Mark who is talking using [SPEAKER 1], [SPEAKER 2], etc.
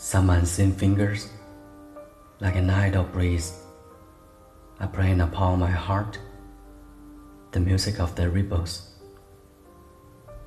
[SPEAKER 1] Some unseen fingers, like an idle breeze, are playing upon my heart the music of the ripples.